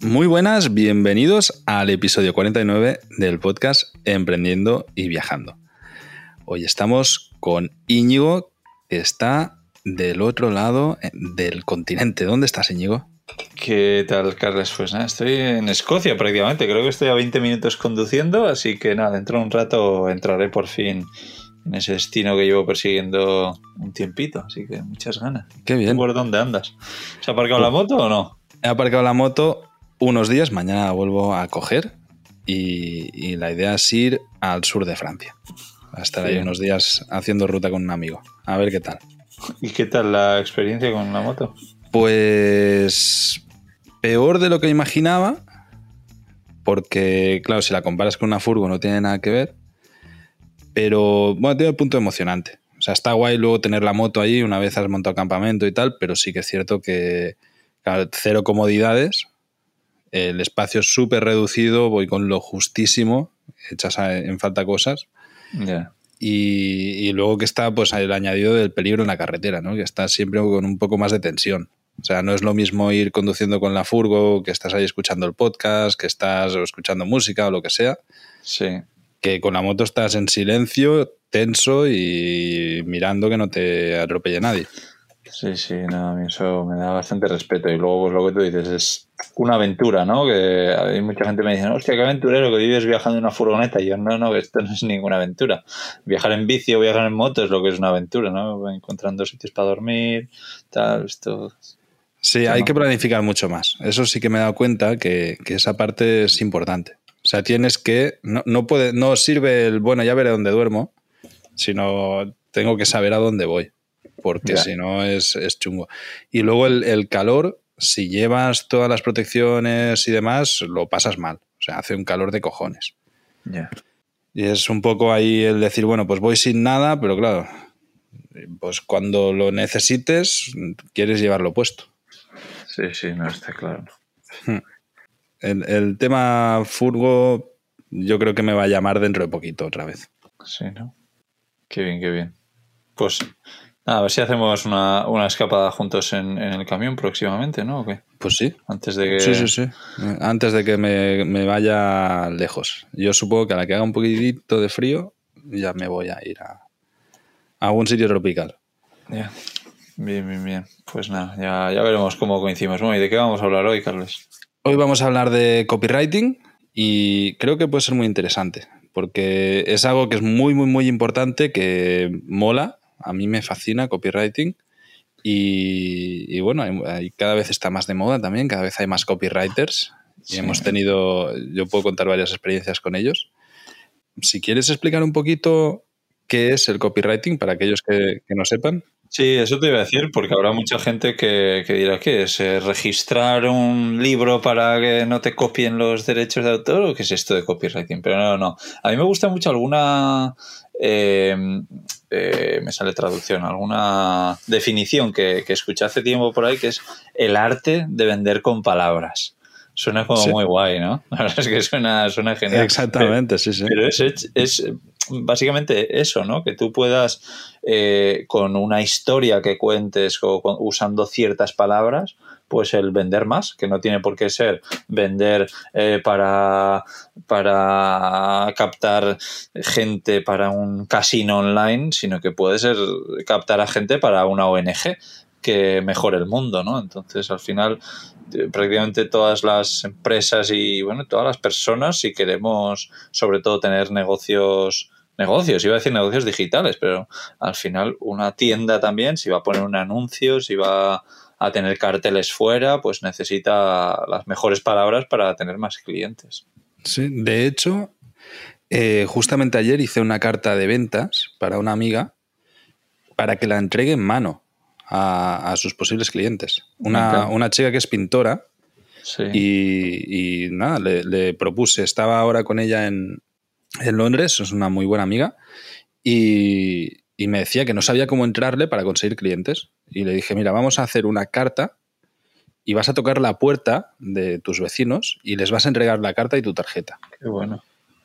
Muy buenas, bienvenidos al episodio 49 del podcast Emprendiendo y Viajando. Hoy estamos con Íñigo, que está del otro lado del continente. ¿Dónde estás, Íñigo? ¿Qué tal, Carlos? Pues nada, estoy en Escocia prácticamente. Creo que estoy a 20 minutos conduciendo, así que nada, dentro de un rato entraré por fin en ese destino que llevo persiguiendo un tiempito. Así que muchas ganas. Qué bien. ¿Por dónde andas? ¿Se ha aparcado la moto o no? He aparcado la moto unos días, mañana vuelvo a coger y, la idea es ir al sur de Francia. A estar ahí unos días haciendo ruta con un amigo. A ver qué tal. ¿Y qué tal la experiencia con la moto? Pues peor de lo que imaginaba, porque claro, si la comparas con una furgo no tiene nada que ver, pero bueno, tiene el punto emocionante. O sea, está guay luego tener la moto ahí una vez has montado campamento y tal, pero sí que es cierto que cero comodidades, el espacio es súper reducido, voy con lo justísimo, echas en falta cosas. Y, luego que está pues el añadido del peligro en la carretera, ¿no? que está siempre con un poco más de tensión. O sea, no es lo mismo ir conduciendo con la furgo, que estás ahí escuchando el podcast, que estás escuchando música o lo que sea. Sí. Que con la moto estás en silencio, tenso y mirando que no te atropelle nadie. Sí, sí, no, a mí eso me da bastante respeto. Y luego, pues lo que tú dices es una aventura, ¿no? Que hay mucha gente me dice, hostia, qué aventurero que vives viajando en una furgoneta. Y yo, no, no, esto no es ninguna aventura. Viajar en bici o viajar en moto es lo que es una aventura, ¿no? Encontrando sitios para dormir, tal, esto. Sí, hay que planificar mucho más. Eso sí que me he dado cuenta que, esa parte es importante. O sea, tienes que. No, no, puede, no sirve el, bueno, ya veré dónde duermo, sino tengo que saber a dónde voy porque si no es, chungo. Y luego el, calor, si llevas todas las protecciones y demás, lo pasas mal. O sea, hace un calor de cojones. Y es un poco ahí el decir, bueno, pues voy sin nada, pero claro, pues cuando lo necesites, quieres llevarlo puesto. Sí, sí, no está claro. Hmm. El, el tema furgo, yo creo que me va a llamar dentro de poquito otra vez. Sí, ¿no? Qué bien, qué bien. Pues a ver si hacemos una, escapada juntos en, el camión próximamente, ¿no? Pues sí. Antes de que... Sí, sí, sí. Antes de que me, vaya lejos. Yo supongo que a la que haga un poquitito de frío, ya me voy a ir a, a algún sitio tropical. Ya. Bien, bien, bien. Pues nada, ya, ya veremos cómo coincidimos. Bueno, ¿y de qué vamos a hablar hoy, Carlos? Hoy vamos a hablar de copywriting y creo que puede ser muy interesante porque es algo que es muy, muy, muy importante, que mola a mí me fascina copywriting y, bueno, cada vez está más de moda también, cada vez hay más copywriters y hemos tenido, yo puedo contar varias experiencias con ellos. Si quieres explicar un poquito qué es el copywriting para aquellos que, no sepan. Sí, eso te iba a decir, porque habrá mucha gente que, dirá que es eh, registrar un libro para que no te copien los derechos de autor o qué es esto de copywriting. Pero no, no. A mí me gusta mucho alguna eh, eh, me sale traducción, alguna definición que, que, escuché hace tiempo por ahí, que es el arte de vender con palabras. Suena como muy guay, ¿no? La verdad es que suena, suena genial. Exactamente, sí, sí. Pero es, es, básicamente eso, ¿no? Que tú puedas, eh, con una historia que cuentes usando ciertas palabras, pues el vender más, que no tiene por qué ser vender eh, para, para captar gente para un casino online, sino que puede ser captar a gente para una ONG que mejore el mundo, ¿no? Entonces, al final, eh, prácticamente todas las empresas y, bueno, todas las personas, si queremos, sobre todo, tener negocios negocios, iba a decir negocios digitales, pero al final una tienda también, si va a poner un anuncio, si va a tener carteles fuera, pues necesita las mejores palabras para tener más clientes. Sí, de hecho, eh, justamente ayer hice una carta de ventas para una amiga para que la entregue en mano a, sus posibles clientes. Una, chica que es pintora y, nada, le, propuse, estaba ahora con ella en, en Londres, es una muy buena amiga, y, y me decía que no sabía cómo entrarle para conseguir clientes. Y le dije, mira, vamos a hacer una carta y vas a tocar la puerta de tus vecinos y les vas a entregar la carta y tu tarjeta. Qué bueno.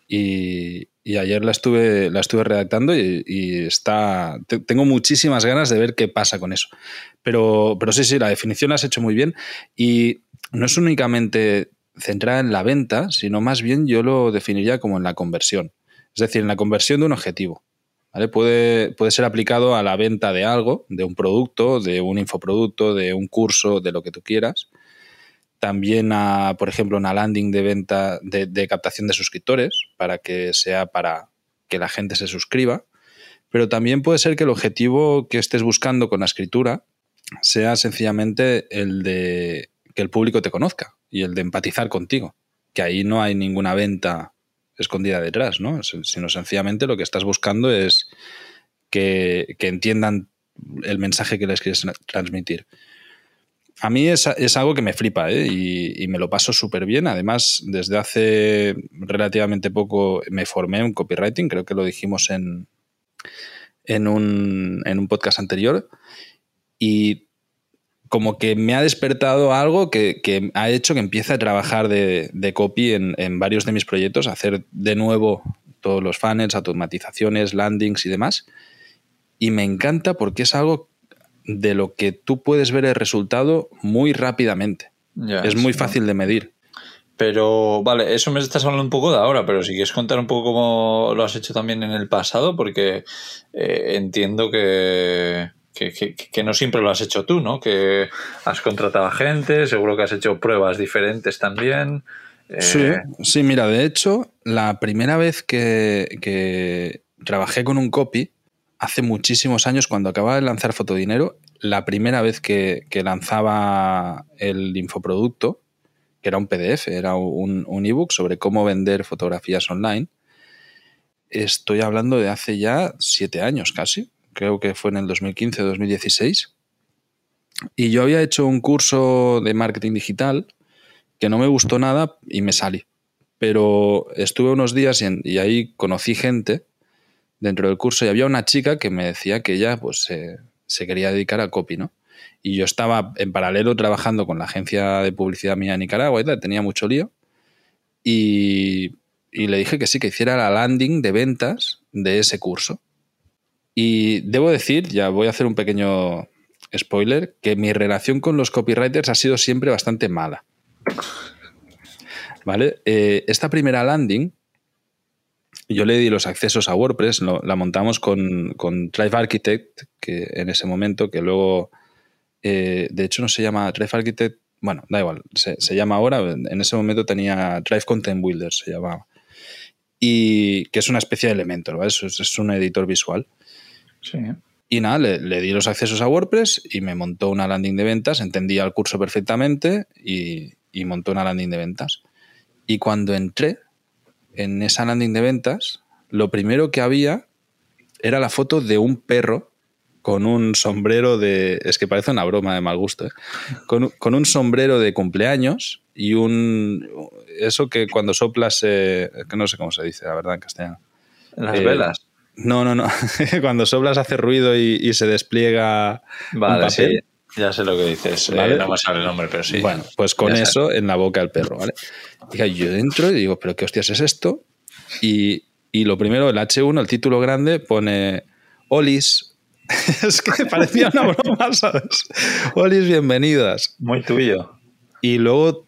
Y, y ayer la estuve, la estuve redactando y, está. tengo muchísimas ganas de ver qué pasa con eso. Pero, pero sí, sí, la definición la has hecho muy bien. Y no es únicamente centrada en la venta, sino más bien yo lo definiría como en la conversión. Es decir, en la conversión de un objetivo. Puede, puede ser aplicado a la venta de algo, de un producto, de un infoproducto, de un curso, de lo que tú quieras. También a, por ejemplo, una landing de venta de, captación de suscriptores para que sea para que la gente se suscriba. Pero también puede ser que el objetivo que estés buscando con la escritura sea sencillamente el de que el público te conozca y el de empatizar contigo. Que ahí no hay ninguna venta escondida detrás, ¿no? Sino sencillamente lo que estás buscando es que, entiendan el mensaje que les quieres transmitir. A mí es, algo que me flipa ¿eh? y, me lo paso súper bien. Además, desde hace relativamente poco me formé en copywriting, creo que lo dijimos en, en, un, en un podcast anterior. Y como que me ha despertado algo que, ha hecho que empiece a trabajar de, copy en, varios de mis proyectos, hacer de nuevo todos los funnels, automatizaciones, landings y demás. Y me encanta porque es algo de lo que tú puedes ver el resultado muy rápidamente. es muy fácil de medir. Pero, vale, eso me estás hablando un poco de ahora, pero si quieres contar un poco cómo lo has hecho también en el pasado, porque eh, entiendo que, que, no siempre lo has hecho tú, ¿no? Que has contratado a gente, seguro que has hecho pruebas diferentes también. Sí, eh, sí, mira, de hecho, la primera vez que, trabajé con un copy, hace muchísimos años, cuando acababa de lanzar Fotodinero, la primera vez que, lanzaba el infoproducto, que era un PDF, era un, un ebook sobre cómo vender fotografías online, estoy hablando de hace ya siete años casi creo que fue en el 2015-2016. Y yo había hecho un curso de marketing digital que no me gustó nada y me salí. Pero estuve unos días y, ahí conocí gente dentro del curso y había una chica que me decía que ella pues se quería dedicar a copy, ¿no? Y yo estaba en paralelo trabajando con la agencia de publicidad mía en Nicaragua y tenía mucho lío. Y le dije que sí, que hiciera la landing de ventas de ese curso. Y debo decir, ya voy a hacer un pequeño spoiler, que mi relación con los copywriters ha sido siempre bastante mala. ¿Vale? Eh, esta primera landing, yo le di los accesos a WordPress, la montamos con, Drive Architect, que en ese momento, que luego, eh, de hecho no se llama Drive Architect, bueno, da igual, se, llama ahora, en ese momento tenía Drive Content Builder, se llamaba, y que es una especie de elemento, ¿vale? es un editor visual. Y nada, le, di los accesos a WordPress y me montó una landing de ventas, entendía el curso perfectamente y, montó una landing de ventas. Y cuando entré en esa landing de ventas, lo primero que había era la foto de un perro con un sombrero de. Es que parece una broma de mal gusto, ¿eh? con, un sombrero de cumpleaños y un. Eso que cuando soplas. que no sé cómo se dice, la verdad, en castellano. Las velas. No, no, no. Cuando soplas hace ruido y, se despliega vale, Sí. Ya sé lo que dices. Eh, ¿Vale? no me sale el nombre, pero sí. Bueno, pues con eso en la boca del perro, ¿vale? Y yo dentro y digo, ¿pero qué hostias es esto? Y, lo primero, el H1, el título grande, pone Olis. es que parecía una broma, ¿sabes? Olis, bienvenidas. Muy tuyo. Y luego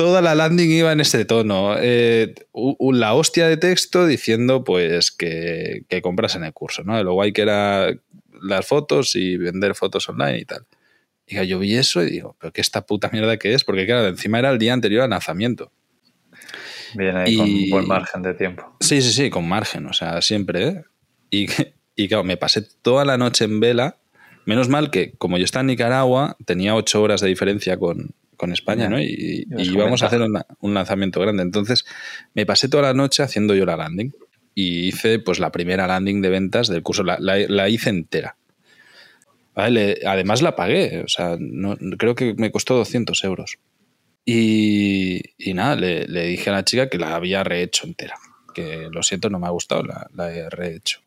toda la landing iba en ese tono. Eh, la hostia de texto diciendo pues que, compras en el curso, ¿no? Lo guay que era las fotos y vender fotos online y tal. Y yo vi eso y digo, pero qué esta puta mierda que es, porque claro, encima era el día anterior al lanzamiento. Bien ahí con buen margen de tiempo. Sí, sí, sí, con margen, o sea, siempre, ¿eh? Y, y claro, me pasé toda la noche en vela. Menos mal que, como yo estaba en Nicaragua, tenía ocho horas de diferencia con, con España, ¿no? Y, íbamos a hacer un lanzamiento grande. Entonces, me pasé toda la noche haciendo yo la landing y hice pues la primera landing de ventas del curso, la, hice entera. además la pagué, o sea, no, creo que me costó 200 euros. Y, nada, le, dije a la chica que la había rehecho entera, que lo siento, no me ha gustado, la, la he rehecho.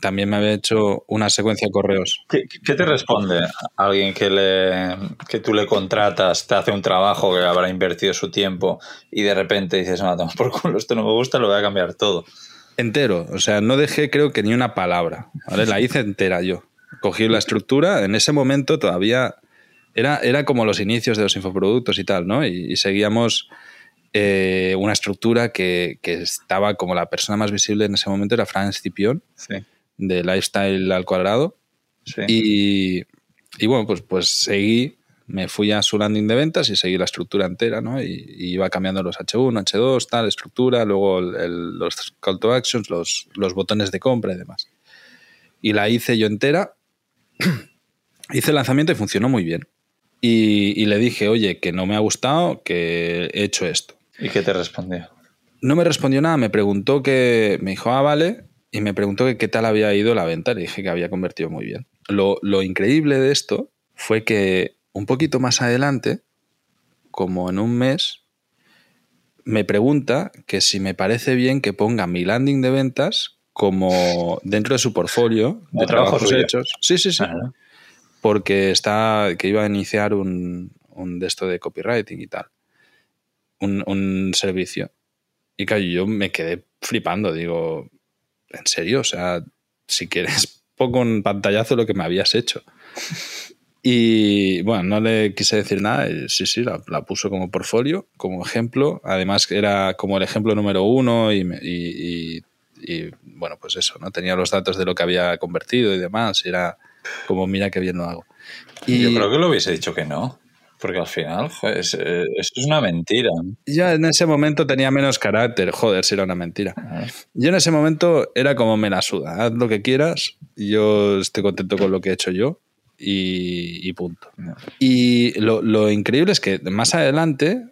También me había hecho una secuencia de correos. ¿Qué, te responde alguien que, le, que tú le contratas, te hace un trabajo que habrá invertido su tiempo y de repente dices, no, por culo, esto no me gusta, lo voy a cambiar todo? Entero, o sea, no dejé creo que ni una palabra, ¿vale? La hice entera yo. Cogí la estructura, en ese momento todavía era, era como los inicios de los infoproductos y tal, ¿no? Y, y seguíamos eh, una estructura que, que, estaba como la persona más visible en ese momento era Fran Scipion, Sí. De Lifestyle al cuadrado. Sí. Y, y bueno, pues, pues seguí, me fui a su landing de ventas y seguí la estructura entera, ¿no? Y, y iba cambiando los H1, H2, tal, estructura, luego el- el- los call to actions, los, los botones de compra y demás. Y la hice yo entera. hice el lanzamiento y funcionó muy bien. Y, y le dije, oye, que no me ha gustado, que he hecho esto. ¿Y qué te respondió? No me respondió nada, me preguntó que. Me dijo, ah, vale. Y me preguntó que qué tal había ido la venta. Le dije que había convertido muy bien. Lo, lo increíble de esto fue que un poquito más adelante, como en un mes, me pregunta que si me parece bien que ponga mi landing de ventas como dentro de su portfolio de trabajos suyo. hechos. Sí, sí, sí. Porque está. que iba a iniciar un, un de esto de copywriting y tal. Un, un servicio. Y claro, yo me quedé flipando. Digo, ¿en serio? O sea, si quieres, pongo un pantallazo de lo que me habías hecho. Y bueno, no le quise decir nada. sí, sí, la, la puso como portfolio, como ejemplo. Además, era como el ejemplo número uno y, y- y- y, bueno, pues eso, ¿no? Tenía los datos de lo que había convertido y demás. Era como, mira qué bien lo hago. Y Yo creo que lo hubiese dicho que no. Porque al final, joder, es, eh, eso es una mentira. ya en ese momento tenía menos carácter. Joder, si era una mentira. Yo en ese momento era como me la suda. Haz lo que quieras. Yo estoy contento con lo que he hecho yo. Y, y punto. No. Y lo, lo increíble es que más adelante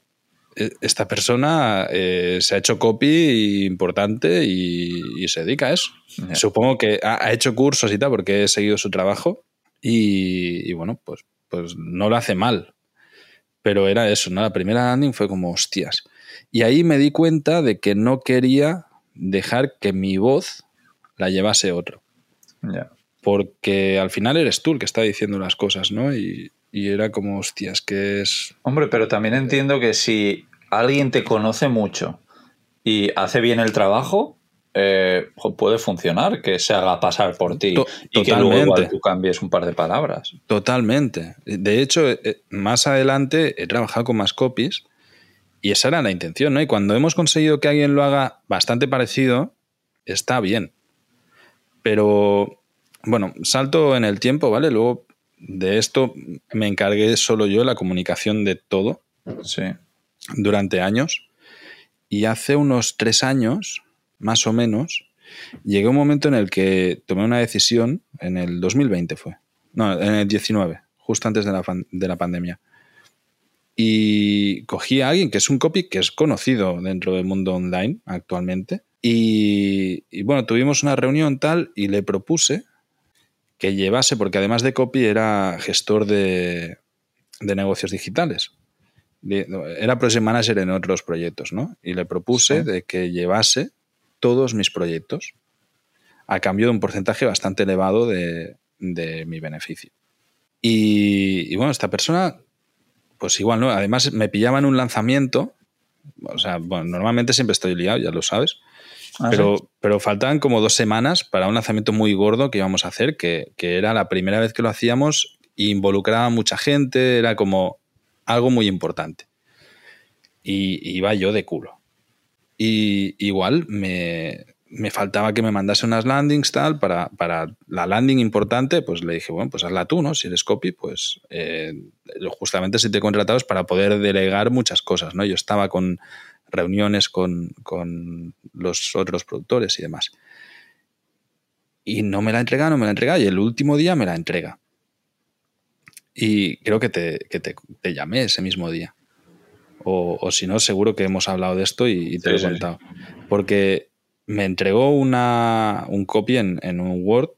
eh, esta persona eh, se ha hecho copy importante y, y se dedica a eso. Supongo que ha, ha hecho cursos y tal porque he seguido su trabajo y, y bueno, pues, pues no lo hace mal. Pero era eso, ¿no? La primera landing fue como hostias. Y ahí me di cuenta de que no quería dejar que mi voz la llevase otro. Ya. Porque al final eres tú el que está diciendo las cosas, ¿no? Y, y era como, hostias, que es... Hombre, pero también entiendo que si alguien te conoce mucho y hace bien el trabajo, eh, puede funcionar que se haga pasar por ti To- y que luego igual tú cambies un par de palabras. Totalmente. De hecho, eh, más adelante he trabajado con más copies y esa era la intención, ¿no? Y cuando hemos conseguido que alguien lo haga bastante parecido, está bien. Pero, bueno, salto en el tiempo, ¿vale? Luego de esto me encargué solo yo la comunicación de todo Sí. durante años. Y hace unos tres años, más o menos, llegué a un momento en el que tomé una decisión, en el 2020 fue, no, en el 19, justo antes de la, de la pandemia. Y cogí a alguien que es un copy que es conocido dentro del mundo online actualmente. Y, y bueno, tuvimos una reunión tal y le propuse que llevase, porque además de copy era gestor de, de negocios digitales. Era project manager en otros proyectos, ¿no? Y le propuse Sí. de que llevase todos mis proyectos a cambio de un porcentaje bastante elevado de, de mi beneficio. Y, y bueno, esta persona, pues igual, ¿no? Además me pillaba en un lanzamiento, o sea, bueno, normalmente siempre estoy liado, ya lo sabes, Ah, pero, sí. pero faltaban como dos semanas para un lanzamiento muy gordo que íbamos a hacer, que, que era la primera vez que lo hacíamos, involucraba a mucha gente, era como algo muy importante. Y y iba yo de culo. Y igual me, me faltaba que me mandase unas landings tal para, para la landing importante, pues le dije, bueno, pues hazla tú, ¿no? Si eres copy, pues eh, justamente si te he contratado es para poder delegar muchas cosas, ¿no? Yo estaba con reuniones con, con los otros productores y demás. Y no me la entrega, no me la entrega, y el último día me la entrega. Y creo que te, que te, te llamé ese mismo día. O, o si no, seguro que hemos hablado de esto y, y te Sí, lo he sí, sí. contado. Porque me entregó una, un copy en, en un Word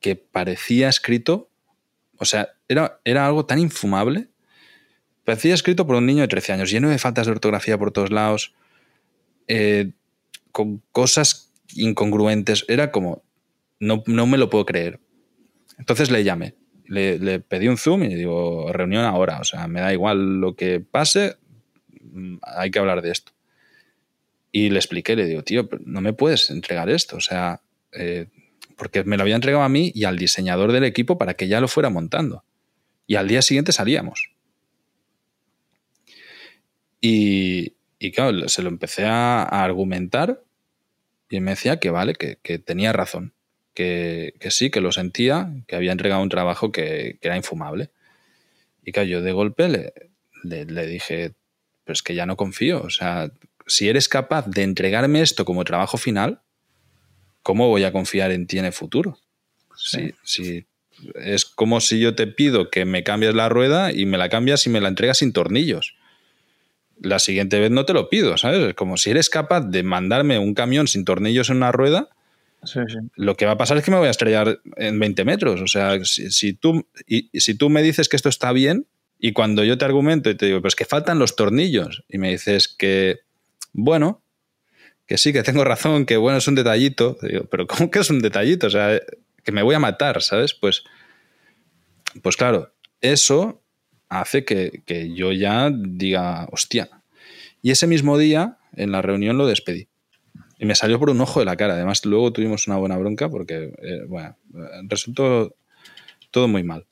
que parecía escrito, o sea, era, era algo tan infumable. Parecía escrito por un niño de 13 años, lleno de faltas de ortografía por todos lados, eh, con cosas incongruentes. Era como, no, no me lo puedo creer. Entonces le llamé, le, le pedí un Zoom y le digo, reunión ahora, o sea, me da igual lo que pase, hay que hablar de esto. Y le expliqué, le digo, tío, no me puedes entregar esto. O sea, eh, porque me lo había entregado a mí y al diseñador del equipo para que ya lo fuera montando. Y al día siguiente salíamos. Y, claro, se lo empecé a, argumentar y me decía que vale, que, tenía razón, que, sí, que lo sentía, que había entregado un trabajo que, era infumable. Y claro, yo de golpe le, dije, pues que ya no confío, o sea, si eres capaz de entregarme esto como trabajo final, ¿cómo voy a confiar en ti en el futuro? Sí. Si, es como si yo te pido que me cambies la rueda y me la cambias y me la entregas sin tornillos la siguiente vez no te lo pido, ¿sabes? Es como si eres capaz de mandarme un camión sin tornillos en una rueda, lo que va a pasar es que me voy a estrellar en 20 metros. O sea, si, tú, y, si tú me dices que esto está bien y cuando yo te argumento y te digo, pues que faltan los tornillos y me dices que, bueno, que sí, que tengo razón, que bueno, es un detallito, digo, pero ¿cómo que es un detallito? O sea, que me voy a matar, ¿sabes? Pues, pues claro, eso hace que, yo ya diga, hostia. Y ese mismo día, en la reunión, lo despedí. Y me salió por un ojo de la cara. Además, luego tuvimos una buena bronca porque, eh, bueno, resultó todo muy mal.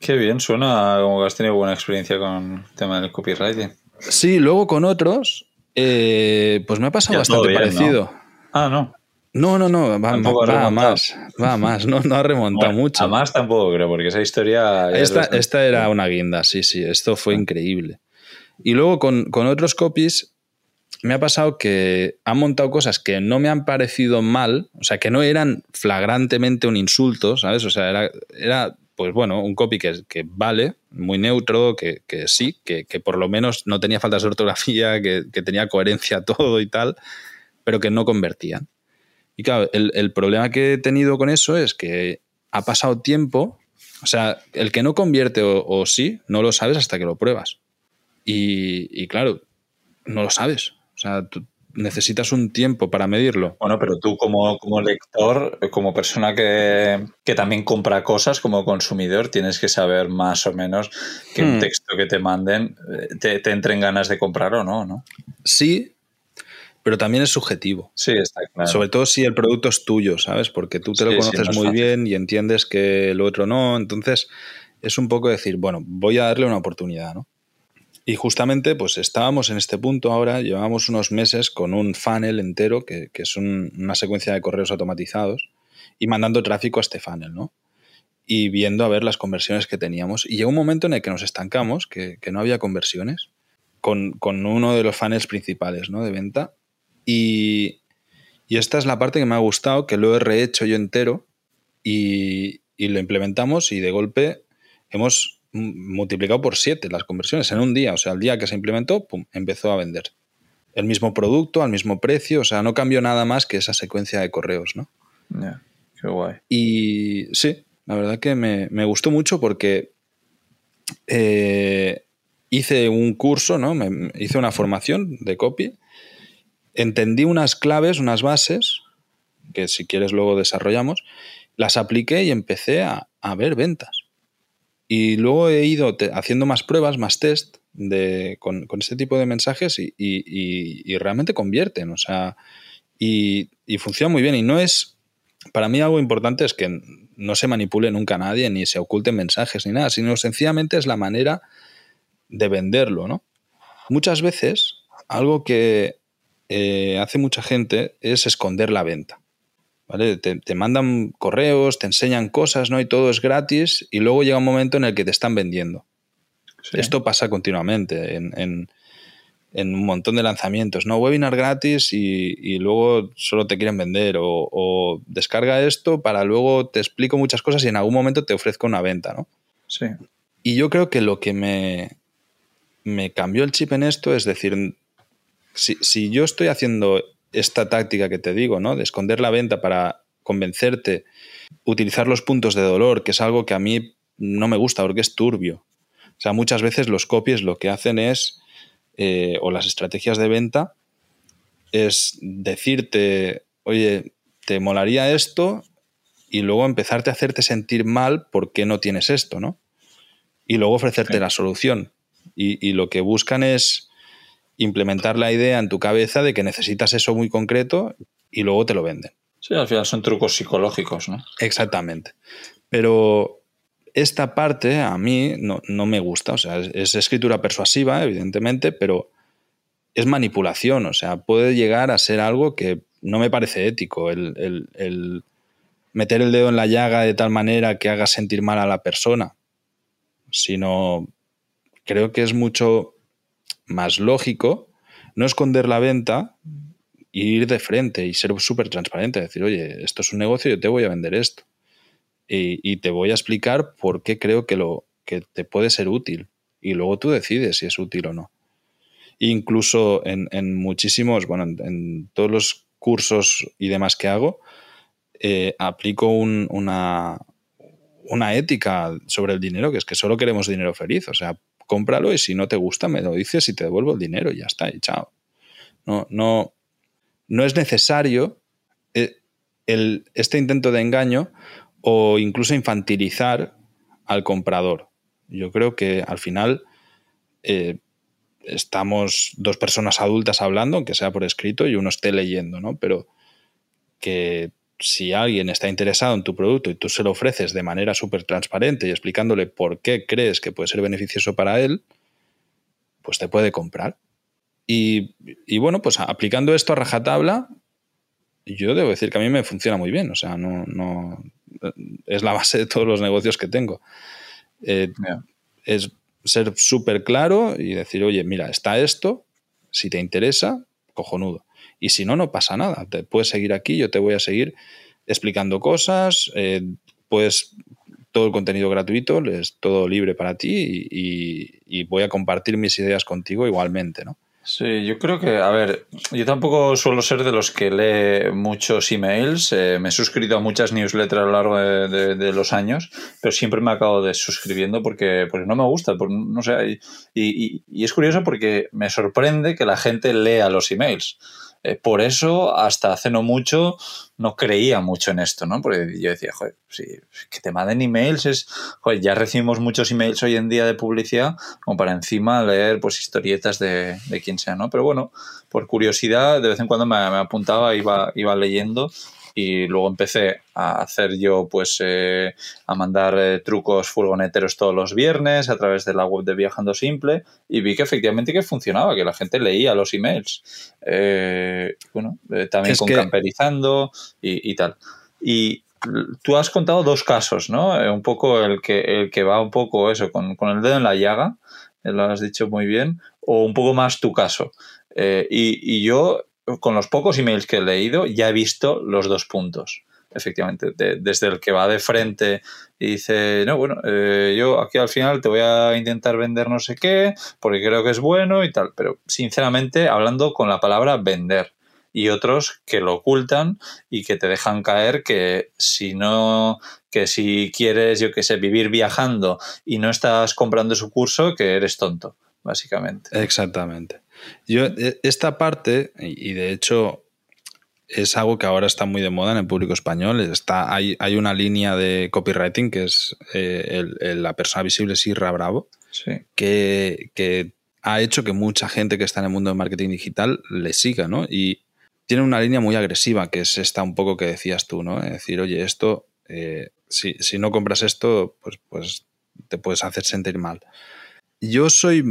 Qué bien, suena como que has tenido buena experiencia con el tema del copywriting. Sí, luego con otros, eh, pues me ha pasado bastante parecido. Ah, no. No, no, no, va, más, va más, no, no ha remontado mucho. A más tampoco creo, porque esa historia... Esta, era una guinda, sí, sí, esto fue increíble. Y luego con, otros copies me ha pasado que han montado cosas que no me han parecido mal, o sea, que no eran flagrantemente un insulto, ¿sabes? O sea, era, era pues bueno, un copy que, que vale, muy neutro, que, sí, que, por lo menos no tenía faltas de ortografía, que, que tenía coherencia todo y tal, pero que no convertían. Y claro, el, problema que he tenido con eso es que ha pasado tiempo, o sea, el que no convierte o, sí, no lo sabes hasta que lo pruebas. Y, claro, no lo sabes. O sea, tú necesitas un tiempo para medirlo. Bueno, pero tú como, como lector, como persona que, también compra cosas, como consumidor, tienes que saber más o menos que un hmm. texto que te manden eh, te, te entren ganas de comprar o no, ¿no? Sí, pero también es subjetivo. Sí, está claro. Sobre todo si el producto es tuyo, ¿sabes? Porque tú te lo conoces muy bien y entiendes que el otro no. Entonces, es un poco decir, bueno, voy a darle una oportunidad, ¿no? Y justamente, pues estábamos en este punto ahora, llevamos unos meses con un funnel entero, que, es una secuencia de correos automatizados, y mandando tráfico a este funnel, ¿no? Y viendo a ver las conversiones que teníamos. Y llegó un momento en el que nos estancamos, que, no había conversiones, con, con, uno de los funnels principales, ¿no? De venta. Y, esta es la parte que me ha gustado, que lo he rehecho yo entero y, lo implementamos y de golpe hemos multiplicado por siete las conversiones en un día. O sea, el día que se implementó, pum, empezó a vender. El mismo producto, al mismo precio, o sea, no cambió nada más que esa secuencia de correos, ¿no? qué guay. Y sí, la verdad que me, gustó mucho porque eh, hice un curso, ¿no? Me, hice una formación de copy entendí unas claves, unas bases, que si quieres luego desarrollamos, las apliqué y empecé a, ver ventas. Y luego he ido haciendo más pruebas, más test de, con, este tipo de mensajes y, realmente convierten, o sea, y, funciona muy bien. Y no es, para mí algo importante es que no se manipule nunca a nadie, ni se oculten mensajes, ni nada, sino sencillamente es la manera de venderlo, ¿no? Muchas veces, algo que eh, hace mucha gente es esconder la venta. ¿Vale? Te, mandan correos, te enseñan cosas, ¿no? Y todo es gratis y luego llega un momento en el que te están vendiendo. Esto pasa continuamente en, un montón de lanzamientos, ¿no? Webinar gratis y, luego solo te quieren vender o, descarga esto para luego te explico muchas cosas y en algún momento te ofrezco una venta, ¿no? Sí. Y yo creo que lo que me, me cambió el chip en esto es decir, si, yo estoy haciendo esta táctica que te digo, ¿no? De esconder la venta para convencerte, utilizar los puntos de dolor, que es algo que a mí no me gusta porque es turbio. O sea, muchas veces los copies lo que hacen es, eh, o las estrategias de venta, es decirte, oye, te molaría esto y luego empezarte a hacerte sentir mal porque no tienes esto, ¿no? Y luego ofrecerte la solución. Y, y, lo que buscan es implementar la idea en tu cabeza de que necesitas eso muy concreto y luego te lo venden. Sí, al final son trucos psicológicos, ¿no? Exactamente. Pero esta parte a mí no, me gusta. O sea, es, escritura persuasiva, evidentemente, pero es manipulación. O sea, puede llegar a ser algo que no me parece ético. El, el meter el dedo en la llaga de tal manera que haga sentir mal a la persona. Sino creo que es mucho más lógico no esconder la venta y ir de frente y ser súper transparente. Decir, oye, esto es un negocio, yo te voy a vender esto y, te voy a explicar por qué creo que, lo, que te puede ser útil. Y luego tú decides si es útil o no. Incluso en, muchísimos, bueno, en, todos los cursos y demás que hago, eh, aplico una, una ética sobre el dinero, que es que solo queremos dinero feliz. O sea, cómpralo y si no te gusta me lo dices y te devuelvo el dinero y ya está, y chao. No, no, no es necesario eh, el, este intento de engaño o incluso infantilizar al comprador. Yo creo que al final eh, estamos dos personas adultas hablando, aunque sea por escrito, y uno esté leyendo, ¿no? Pero que si alguien está interesado en tu producto y tú se lo ofreces de manera súper transparente y explicándole por qué crees que puede ser beneficioso para él, pues te puede comprar. Y, y bueno, pues aplicando esto a rajatabla, yo debo decir que a mí me funciona muy bien. O sea, no, no es la base de todos los negocios que tengo. Eh, es ser súper claro y decir, oye, mira, está esto, si te interesa, cojonudo. Y si no, no pasa nada. Te puedes seguir aquí, yo te voy a seguir explicando cosas, eh, todo el contenido gratuito, es todo libre para ti y, y voy a compartir mis ideas contigo igualmente, ¿no? Sí, yo creo que, a ver, yo tampoco suelo ser de los que lee muchos emails. Eh, me he suscrito a muchas newsletters a lo largo de, los años, pero siempre me acabo desuscribiendo porque, porque no me gusta. no sé, y, y, es curioso porque me sorprende que la gente lea los emails. Eh, por eso, hasta hace no mucho, no creía mucho en esto, ¿no? Porque yo decía, joder, si, que te manden emails es, joder, ya recibimos muchos emails hoy en día de publicidad como para encima leer, pues, historietas de, de quien sea, ¿no? Pero bueno, por curiosidad, de vez en cuando me, me apuntaba, iba, iba leyendo y luego empecé a hacer yo, pues, eh, a mandar eh, trucos furgoneteros todos los viernes a través de la web de Viajando Simple y vi que efectivamente que funcionaba, que la gente leía los emails. Eh, bueno, también con camperizando y, tal. Y tú has contado dos casos, ¿no? un poco el que, el que va un poco eso, con, con el dedo en la llaga, lo has dicho muy bien, o un poco más tu caso. y, y, yo con los pocos emails que he leído, ya he visto los dos puntos. Efectivamente, desde el que va de frente y dice, no, bueno, eh, yo aquí al final te voy a intentar vender no sé qué, porque creo que es bueno y tal, pero sinceramente hablando con la palabra vender y otros que lo ocultan y que te dejan caer que si no, que si quieres, yo qué sé, vivir viajando y no estás comprando su curso, que eres tonto, básicamente. Exactamente. Yo, e, esta parte, y de hecho es algo que ahora está muy de moda en el público español, está, hay, hay una línea de copywriting que es eh, la persona visible Sirra Bravo, que, que, ha hecho que mucha gente que está en el mundo del marketing digital le siga, ¿no? Y tiene una línea muy agresiva, que es esta un poco que decías tú, ¿no? Es decir, oye, esto, eh, si, si, no compras esto, pues, pues te puedes hacer sentir mal. Yo soy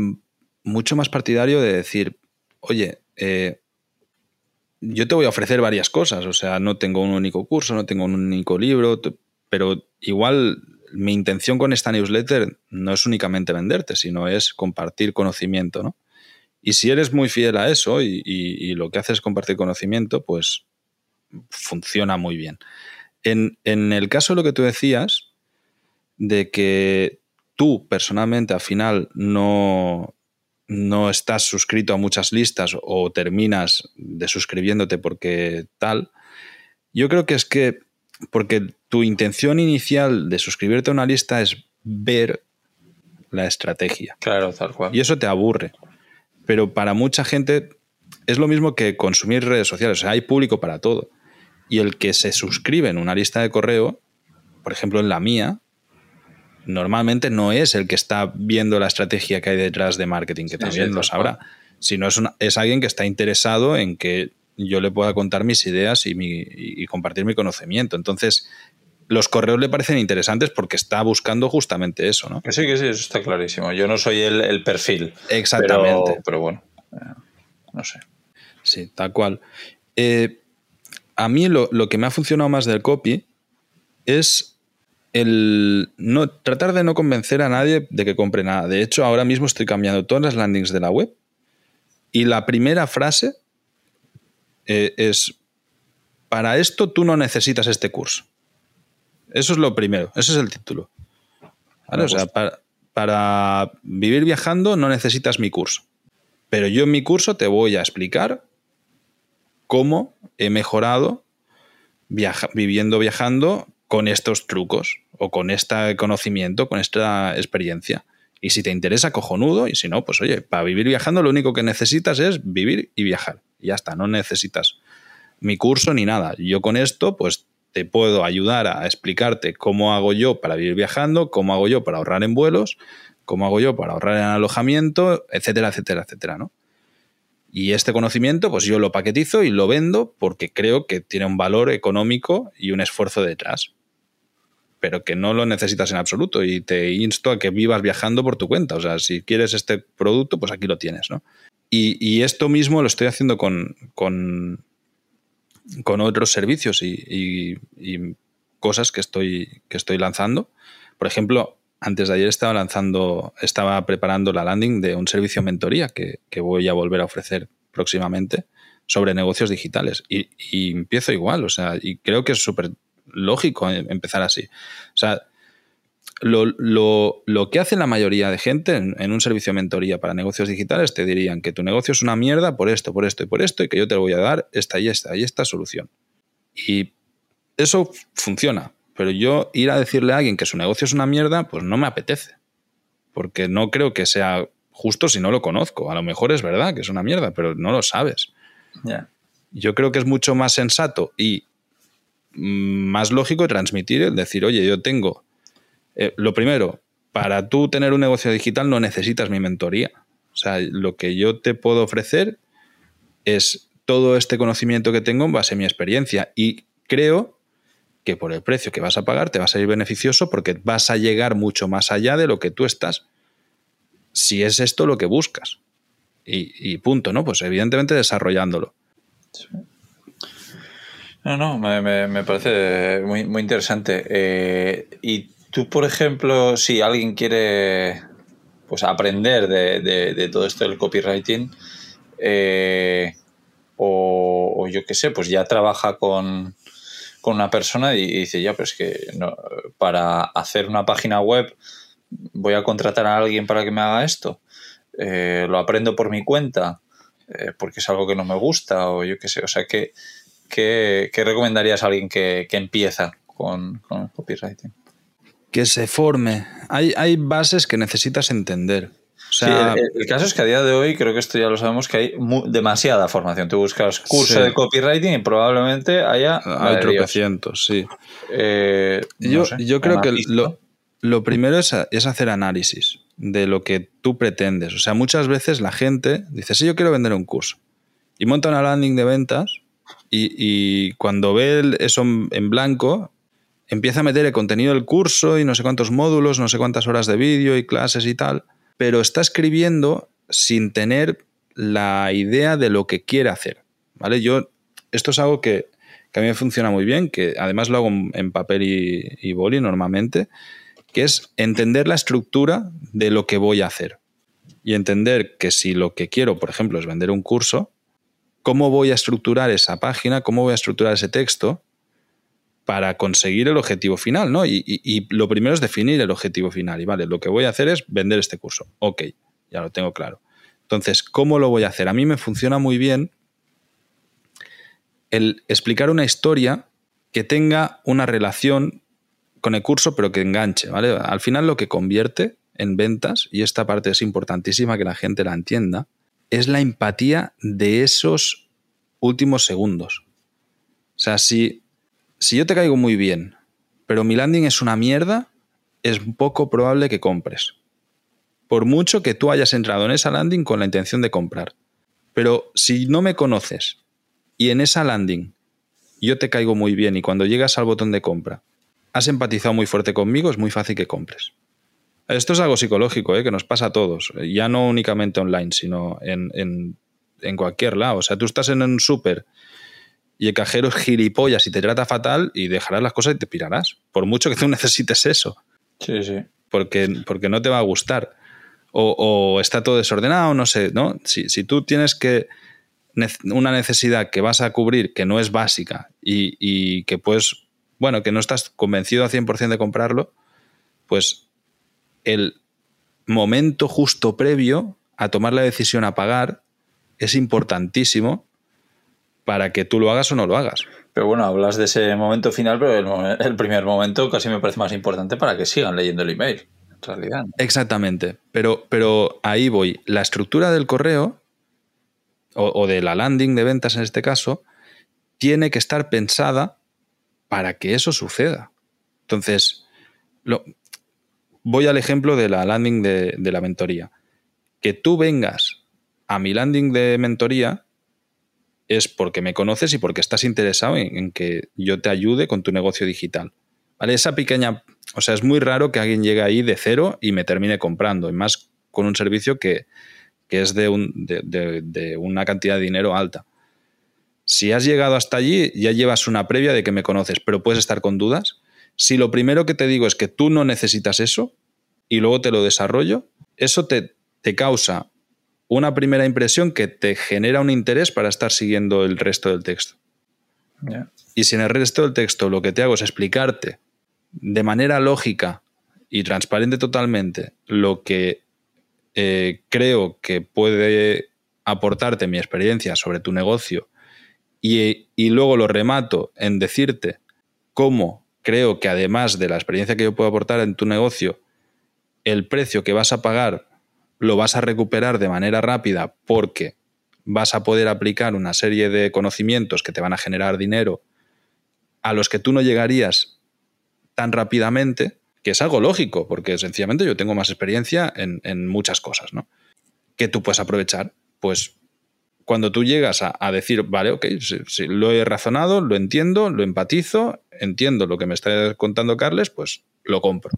mucho más partidario de decir, oye, eh, yo te voy a ofrecer varias cosas, o sea, no tengo un único curso, no tengo un único libro, pero igual mi intención con esta newsletter no es únicamente venderte, sino es compartir conocimiento, ¿no? Y si eres muy fiel a eso y, lo que haces es compartir conocimiento, pues funciona muy bien. En, en, el caso de lo que tú decías, de que tú personalmente al final no, no estás suscrito a muchas listas o terminas de suscribiéndote porque tal, yo creo que es que porque tu intención inicial de suscribirte a una lista es ver la estrategia. Claro, tal cual. Y eso te aburre. Pero para mucha gente es lo mismo que consumir redes sociales. O sea, hay público para todo. Y el que se suscribe en una lista de correo, por ejemplo en la mía, normalmente no es el que está viendo la estrategia que hay detrás de marketing, que también lo sabrá, sino es, es alguien que está interesado en que yo le pueda contar mis ideas y, mi, y compartir mi conocimiento. Entonces, los correos le parecen interesantes porque está buscando justamente eso, ¿no? sí, que sí, eso está clarísimo. Yo no soy el, perfil. Exactamente. Pero, bueno, eh, no sé. Sí, tal cual. Eh, a mí lo, que me ha funcionado más del copy es el no, tratar de no convencer a nadie de que compre nada. De hecho, ahora mismo estoy cambiando todas las landings de la web y la primera frase eh, es, para esto tú no necesitas este curso. Eso es lo primero, ese es el título. O sea, para, para, vivir viajando no necesitas mi curso. Pero yo en mi curso te voy a explicar cómo he mejorado viviendo viajando con estos trucos o con este conocimiento, con esta experiencia. Y si te interesa, cojonudo, y si no, pues oye, para vivir viajando lo único que necesitas es vivir y viajar. Y ya está, no necesitas mi curso ni nada. Yo con esto, pues te puedo ayudar a explicarte cómo hago yo para vivir viajando, cómo hago yo para ahorrar en vuelos, cómo hago yo para ahorrar en alojamiento, etcétera, etcétera, etcétera, ¿no? Y este conocimiento, pues yo lo paquetizo y lo vendo porque creo que tiene un valor económico y un esfuerzo detrás pero que no lo necesitas en absoluto y te insto a que vivas viajando por tu cuenta. O sea, si quieres este producto, pues aquí lo tienes, ¿no? Y, esto mismo lo estoy haciendo con, con, otros servicios y, cosas que estoy, que estoy lanzando. Por ejemplo, antes de ayer estaba lanzando, estaba preparando la landing de un servicio mentoría que, voy a volver a ofrecer próximamente sobre negocios digitales. Y, y empiezo igual, o sea, y creo que es súper lógico empezar así. O sea, lo, que hace la mayoría de gente en, un servicio de mentoría para negocios digitales te dirían que tu negocio es una mierda por esto, por esto y por esto y que yo te voy a dar esta y esta y esta solución. Y eso funciona, pero yo ir a decirle a alguien que su negocio es una mierda, pues no me apetece, porque no creo que sea justo si no lo conozco. A lo mejor es verdad que es una mierda, pero no lo sabes. Yo creo que es mucho más sensato y más lógico transmitir el decir, oye, yo tengo, eh, lo primero, para tú tener un negocio digital no necesitas mi mentoría. O sea, lo que yo te puedo ofrecer es todo este conocimiento que tengo en base a mi experiencia y creo que por el precio que vas a pagar te va a salir beneficioso porque vas a llegar mucho más allá de lo que tú estás. Si es esto lo que buscas. Y, punto, ¿no? Pues evidentemente desarrollándolo. No, no, me, parece muy, muy interesante. Eh, y tú, por ejemplo, si alguien quiere pues aprender de, todo esto del copywriting, eh, o, yo qué sé, pues ya trabaja con, una persona y, dice, ya, pues que no, para hacer una página web voy a contratar a alguien para que me haga esto. Eh, lo aprendo por mi cuenta, porque es algo que no me gusta, o yo qué sé, o sea que ¿qué, recomendarías a alguien que, empieza con, copywriting? Que se forme. Hay, hay bases que necesitas entender. el, caso es que a día de hoy, creo que esto ya lo sabemos, que hay demasiada formación. Tú buscas curso de copywriting y probablemente haya... Hay tropecientos, sí. Eh, yo, yo creo que lo, lo, primero es, es, hacer análisis de lo que tú pretendes. O sea, muchas veces la gente dice, sí, yo quiero vender un curso. Y monta una landing de ventas y, cuando ve eso en blanco, empieza a meter el contenido del curso y no sé cuántos módulos, no sé cuántas horas de vídeo y clases y tal, pero está escribiendo sin tener la idea de lo que quiere hacer. ¿Vale? Yo, esto es algo que, a mí me funciona muy bien, que además lo hago en papel y, y boli normalmente, que es entender la estructura de lo que voy a hacer. Y entender que si lo que quiero, por ejemplo, es vender un curso, cómo voy a estructurar esa página, cómo voy a estructurar ese texto para conseguir el objetivo final, ¿no? Y, lo primero es definir el objetivo final. Y vale, lo que voy a hacer es vender este curso. Ok, ya lo tengo claro. Entonces, ¿cómo lo voy a hacer? A mí me funciona muy bien el explicar una historia que tenga una relación con el curso, pero que enganche, ¿vale? Al final lo que convierte en ventas, y esta parte es importantísima que la gente la entienda, es la empatía de esos últimos segundos. O sea, si, si yo te caigo muy bien, pero mi landing es una mierda, es poco probable que compres. Por mucho que tú hayas entrado en esa landing con la intención de comprar. Pero si no me conoces y en esa landing yo te caigo muy bien y cuando llegas al botón de compra has empatizado muy fuerte conmigo, es muy fácil que compres. Esto es algo psicológico, ¿eh? que nos pasa a todos, ya no únicamente online, sino en, en cualquier lado. O sea, tú estás en un súper y el cajero es gilipollas y te trata fatal y dejarás las cosas y te pirarás. Por mucho que tú necesites eso. Sí, sí. Porque, porque no te va a gustar. O, está todo desordenado, no sé, ¿no? Si, si, tú tienes que una necesidad que vas a cubrir que no es básica y, y que pues, bueno, que no estás convencido al 100% de comprarlo, pues el momento justo previo a tomar la decisión a pagar es importantísimo para que tú lo hagas o no lo hagas. Pero bueno, hablas de ese momento final, pero el, primer momento casi me parece más importante para que sigan leyendo el email, en realidad. Exactamente, pero, pero ahí voy. La estructura del correo, o, de la landing de ventas en este caso, tiene que estar pensada para que eso suceda. Entonces, lo, voy al ejemplo de la landing de, la mentoría. Que tú vengas a mi landing de mentoría es porque me conoces y porque estás interesado en, que yo te ayude con tu negocio digital. ¿Vale? Esa pequeña, o sea, es muy raro que alguien llegue ahí de cero y me termine comprando, y más con un servicio que, es de, un, de, una cantidad de dinero alta. Si has llegado hasta allí, ya llevas una previa de que me conoces, pero puedes estar con dudas. Si lo primero que te digo es que tú no necesitas eso y luego te lo desarrollo, eso te, te causa una primera impresión que te genera un interés para estar siguiendo el resto del texto. Y si en el resto del texto lo que te hago es explicarte de manera lógica y transparente totalmente lo que eh, creo que puede aportarte mi experiencia sobre tu negocio y, y luego lo remato en decirte cómo creo que además de la experiencia que yo puedo aportar en tu negocio, el precio que vas a pagar lo vas a recuperar de manera rápida porque vas a poder aplicar una serie de conocimientos que te van a generar dinero a los que tú no llegarías tan rápidamente, que es algo lógico, porque sencillamente yo tengo más experiencia en, muchas cosas, ¿no? Que tú puedes aprovechar. Pues cuando tú llegas a, decir, vale, ok, si, lo he razonado, lo entiendo, lo empatizo, entiendo lo que me está contando Carles, pues lo compro.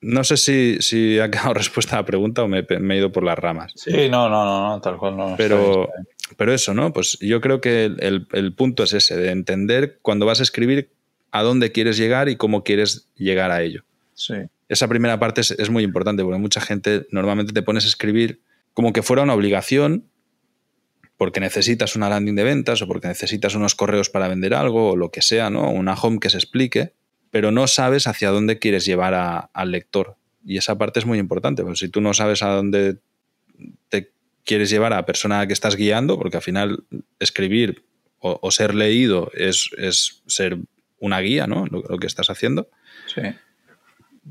No sé si, si ha quedado respuesta a la pregunta o me, he ido por las ramas. Sí, no, no, no, no tal cual no. Pero, pero eso, ¿no? Pues yo creo que el, punto es ese, de entender cuando vas a escribir a dónde quieres llegar y cómo quieres llegar a ello. Sí. Esa primera parte es, es muy importante porque mucha gente normalmente te pones a escribir como que fuera una obligación porque necesitas una landing de ventas o porque necesitas unos correos para vender algo o lo que sea, ¿no? Una home que se explique pero no sabes hacia dónde quieres llevar al lector. Y esa parte es muy importante, porque si tú no sabes a dónde te quieres llevar a la persona que estás guiando, porque al final escribir o, ser leído es, ser una guía, ¿no? Lo, que estás haciendo. Sí.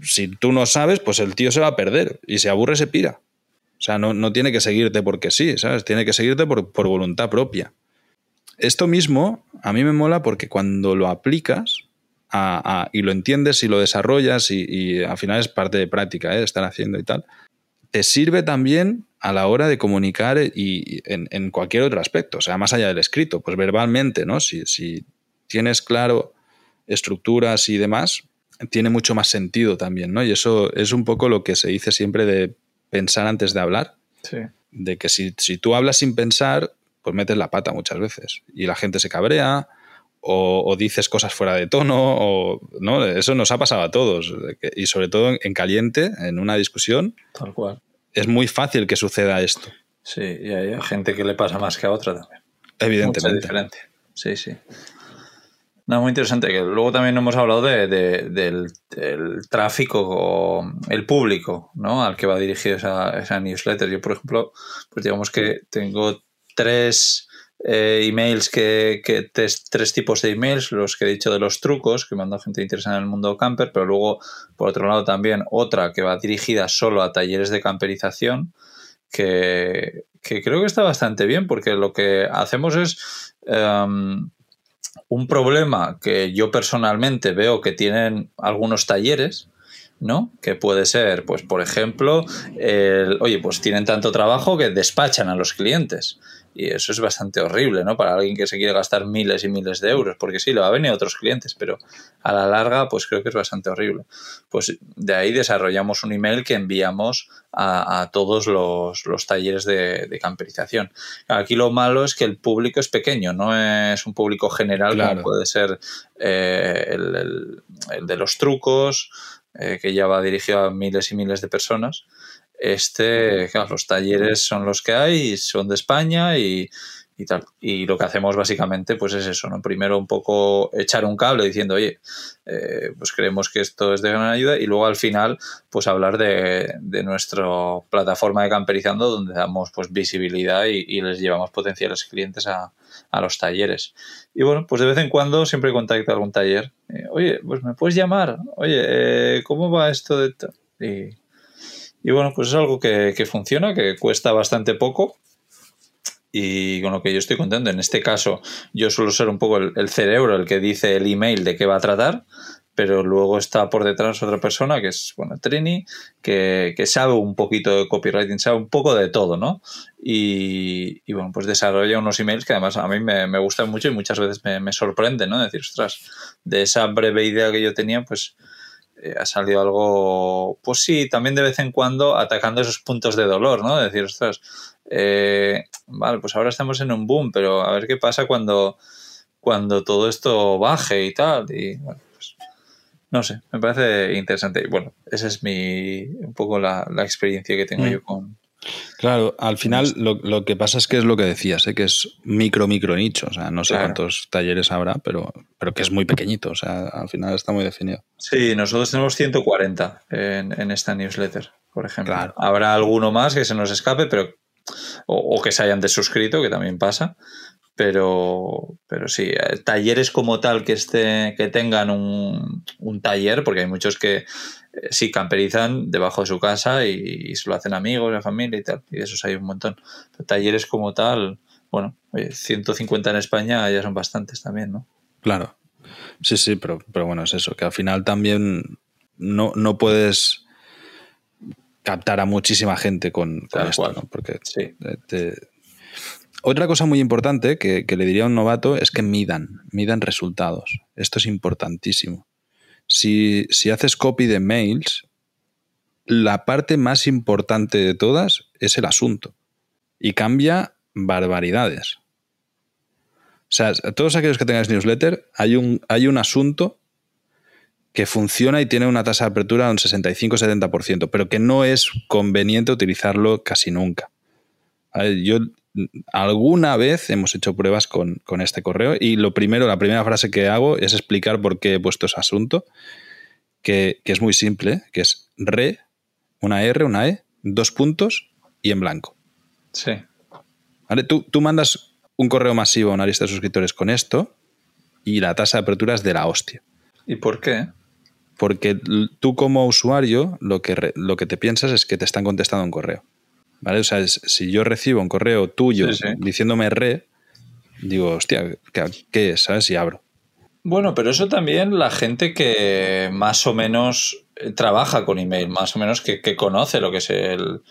Si tú no sabes, pues el tío se va a perder y se aburre, se pira. O sea, no, tiene que seguirte porque sí, ¿sabes? Tiene que seguirte por, por voluntad propia. Esto mismo a mí me mola porque cuando lo aplicas, y lo entiendes y lo desarrollas y, al final es parte de práctica, ¿eh? estar haciendo y tal, te sirve también a la hora de comunicar y en, cualquier otro aspecto, o sea, más allá del escrito, pues verbalmente, ¿no? Si, si tienes claro estructuras y demás, tiene mucho más sentido también, ¿no? Y eso es un poco lo que se dice siempre de pensar antes de hablar. De que si, si tú hablas sin pensar, pues metes la pata muchas veces. Y la gente se cabrea, o, dices cosas fuera de tono, o no, eso nos ha pasado a todos. Y sobre todo en caliente, en una discusión. Tal cual. Es muy fácil que suceda esto. Sí, y hay gente que le pasa más que a otra también. Evidentemente. diferente. Sí, sí. No, muy interesante. Que luego también hemos hablado de, del, tráfico o el público, ¿no? Al que va dirigido esa, esa newsletter. Yo, por ejemplo, pues digamos que tengo tres eh, emails que, tres, tipos de emails, los que he dicho de los trucos, que manda gente interesada en el mundo camper, pero luego, por otro lado, también otra que va dirigida solo a talleres de camperización, que, creo que está bastante bien, porque lo que hacemos es em, un problema que yo personalmente veo que tienen algunos talleres, ¿no? Que puede ser, pues, por ejemplo, el, oye, pues tienen tanto trabajo que despachan a los clientes Y eso es bastante horrible, ¿no? Para alguien que se quiere gastar miles y miles de euros, porque sí, le va a venir a otros clientes, pero a la larga, pues creo que es bastante horrible. Pues de ahí desarrollamos un email que enviamos a, todos los, talleres de, camperización. Aquí lo malo es que el público es pequeño, no es un público general como puede ser eh, el, de los trucos, eh, que ya va dirigido a miles y miles de personas. Este, claro, los talleres son los que hay, son de España y, y tal. Y lo que hacemos básicamente pues es eso, ¿no? Primero un poco echar un cable diciendo, oye, eh, pues creemos que esto es de gran ayuda y luego al final pues hablar de, de nuestra plataforma de camperizando donde damos pues visibilidad y, les llevamos potenciales clientes a, a, los talleres. Y bueno, pues de vez en cuando siempre contacto algún taller. Eh, oye, pues me puedes llamar. Oye, eh, ¿cómo va esto de...? Y, y bueno, pues es algo que, que funciona, que cuesta bastante poco y con lo que yo estoy contento. En este caso, yo suelo ser un poco el, cerebro el que dice el email de qué va a tratar, pero luego está por detrás otra persona que es, bueno, Trini, que, sabe un poquito de copywriting, sabe un poco de todo, ¿no? Y, bueno, pues desarrolla unos emails que además a mí me, gustan mucho y muchas veces me, me sorprende, ¿no? Decir, ostras, de esa breve idea que yo tenía, pues eh, ha salido algo, pues sí, también de vez en cuando atacando esos puntos de dolor, ¿no? decir, ostras, eh, vale, pues ahora estamos en un boom, pero a ver qué pasa cuando, cuando todo esto baje y tal. Y bueno, pues no sé, me parece interesante. Y bueno, esa es mi, un poco la, experiencia que tengo mm. yo con, Claro, al final lo, que pasa es que es lo que decías, ¿eh? que es micro, micro nicho. O sea, no sé cuántos talleres habrá, pero, pero que es muy pequeñito. O sea, al final está muy definido. Sí, nosotros tenemos 140 en, en esta newsletter, por ejemplo. Habrá alguno más que se nos escape, pero o, que se hayan desuscrito, que también pasa. Pero, pero sí, eh, talleres como tal que, esté, que tengan un, un taller, porque hay muchos que sí camperizan debajo de su casa y, se lo hacen amigos, la familia y tal, y de esos hay un montón. talleres como tal, bueno, 150 en España ya son bastantes también, ¿no? Claro. Sí, sí, pero, pero bueno, es eso, que al final también no, no puedes captar a muchísima gente con, esto, ¿no? Porque Otra cosa muy importante que, le diría a un novato es que midan, midan resultados. Esto es importantísimo. Si, si haces copy de mails, la parte más importante de todas es el asunto. Y cambia barbaridades. O sea, todos aquellos que tengáis newsletter, hay un, hay un asunto que funciona y tiene una tasa de apertura de un 65-70%, pero que no es conveniente utilizarlo casi nunca. Yo alguna vez hemos hecho pruebas con, este correo y lo primero, la primera frase que hago es explicar por qué he puesto ese asunto, que, es muy simple, que es re, una R, una E, dos puntos y en blanco. Sí. Tú, tú mandas un correo masivo a una lista de suscriptores con esto y la tasa de apertura es de la hostia. ¿Y por qué? porque tú como usuario lo que, lo que te piensas es que te están contestando un correo. ¿Vale? O sea, si yo recibo un correo tuyo diciéndome re, digo, hostia, ¿qué, es? ¿Sabes? Y abro. Bueno, pero eso también la gente que más o menos trabaja con email, más o menos que conoce lo que es el,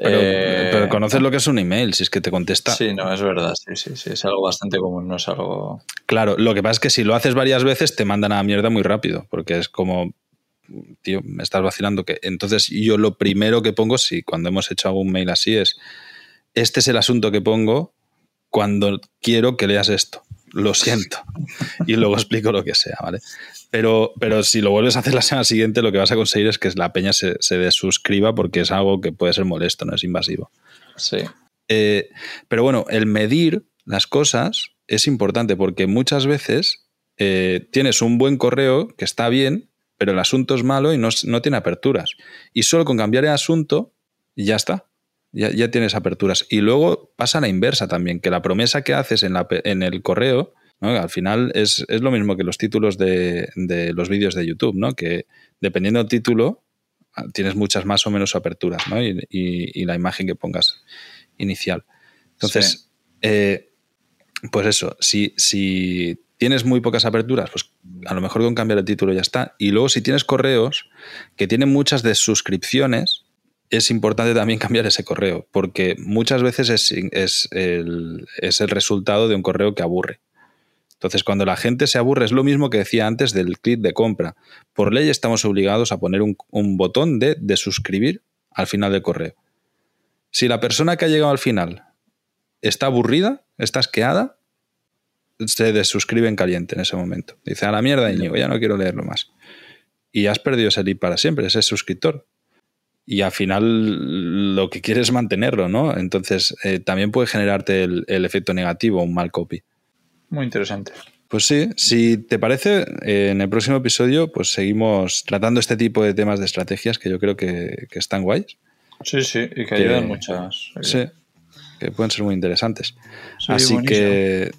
eh, pero, conoces lo que es un email, si es que te contesta. Sí, no, es verdad, sí, sí, sí, es algo bastante común, no es algo... Claro, lo que pasa es que si lo haces varias veces te mandan a la mierda muy rápido, porque es como, tío, me estás vacilando. que Entonces yo lo primero que pongo, si cuando hemos hecho algún mail así, es, este es el asunto que pongo cuando quiero que leas esto. Lo siento. Y luego explico lo que sea, ¿vale? Pero, pero si lo vuelves a hacer la semana siguiente, lo que vas a conseguir es que la peña se, se desuscriba porque es algo que puede ser molesto, no es invasivo. Sí. Eh, pero bueno, el medir las cosas es importante porque muchas veces eh, tienes un buen correo que está bien, pero el asunto es malo y no, tiene aperturas. Y solo con cambiar el asunto, ya está. Ya, ya, tienes aperturas. Y luego pasa la inversa también, que la promesa que haces en, la, en el correo al final es, lo mismo que los títulos de, los vídeos de YouTube, ¿no? que dependiendo del título tienes muchas más o menos aperturas ¿no? y, la imagen que pongas inicial. Entonces, eh, pues eso, si, si tienes muy pocas aperturas, pues a lo mejor con cambiar el título ya está. Y luego si tienes correos que tienen muchas de suscripciones, es importante también cambiar ese correo, porque muchas veces es, el, es el resultado de un correo que aburre. Entonces, cuando la gente se aburre, es lo mismo que decía antes del clic de compra. Por ley estamos obligados a poner un, un botón de, de suscribir al final del correo. Si la persona que ha llegado al final está aburrida, está asqueada, se desuscribe en caliente en ese momento. Dice, a la mierda, Íñigo, ya no quiero leerlo más. Y has perdido ese lead para siempre, ese suscriptor. Y al final lo que quieres es mantenerlo, ¿no? Entonces eh, también puede generarte el, el, efecto negativo, un mal copy. Muy interesante. Pues sí, si te parece, eh, en el próximo episodio pues seguimos tratando este tipo de temas de estrategias que yo creo que, que están guays. Sí, sí, y que, que ayudan muchas. Sí, que pueden ser muy interesantes. Sí, Así buenísimo. que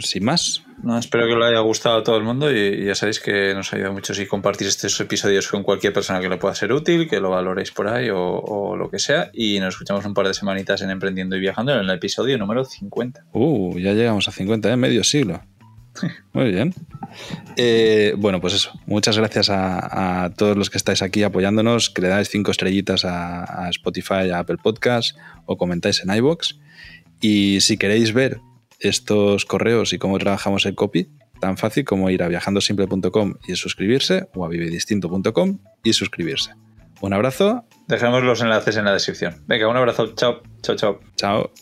sin más. No, espero que le haya gustado a todo el mundo y, y, ya sabéis que nos ayuda mucho si compartís estos episodios con cualquier persona que le pueda ser útil, que lo valoréis por ahí o, o, lo que sea. Y nos escuchamos un par de semanitas en Emprendiendo y Viajando en el episodio número 50. Uh, ya llegamos a 50, ¿eh? Medio siglo. Muy bien. Eh, bueno, pues eso. Muchas gracias a, a, todos los que estáis aquí apoyándonos, que le dais cinco estrellitas a, a Spotify, a Apple Podcast o comentáis en iBox. Y si queréis ver estos correos y cómo trabajamos el copy, tan fácil como ir a viajandosimple.com y suscribirse o a vivedistinto.com y suscribirse. Un abrazo. Dejamos los enlaces en la descripción. Venga, un abrazo. Chao. Chao, chao. Chao.